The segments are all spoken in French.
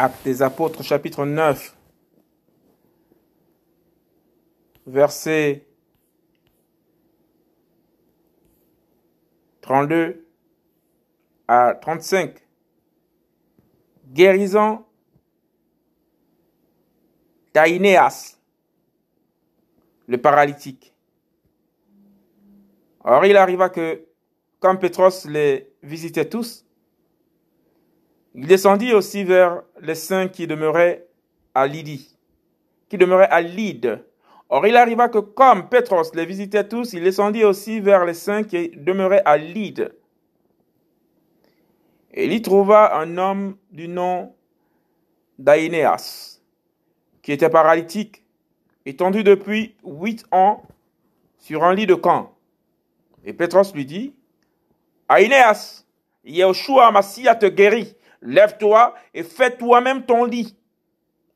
Actes des apôtres chapitre 9, verset 32 à 35. Guérison d'Aïnéas, le paralytique. Or, il arriva que, comme Pétros les visitait tous, il descendit aussi vers les saints qui demeuraient à Lydie, qui demeuraient à Lyde. Or, il arriva que, comme Pétros les visitait tous, il descendit aussi vers les saints qui demeuraient à Lyde. Et il y trouva un homme du nom d'Aïnéas, qui était paralytique, étendu depuis huit ans sur un lit de camp. Et Pétros lui dit, Aïnéas, Yeshua Massia te guérit. Lève-toi et fais toi-même ton lit.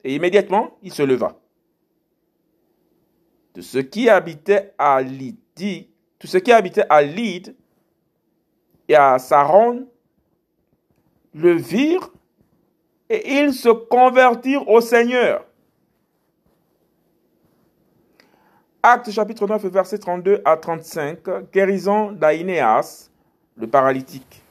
Et immédiatement, il se leva. De ce qui habitait à Lydie, tout ce qui habitait à Lyd et à Saron le virent et ils se convertirent au Seigneur. Acte chapitre 9, verset 32 à 35, guérison d'Aïnéas, le paralytique.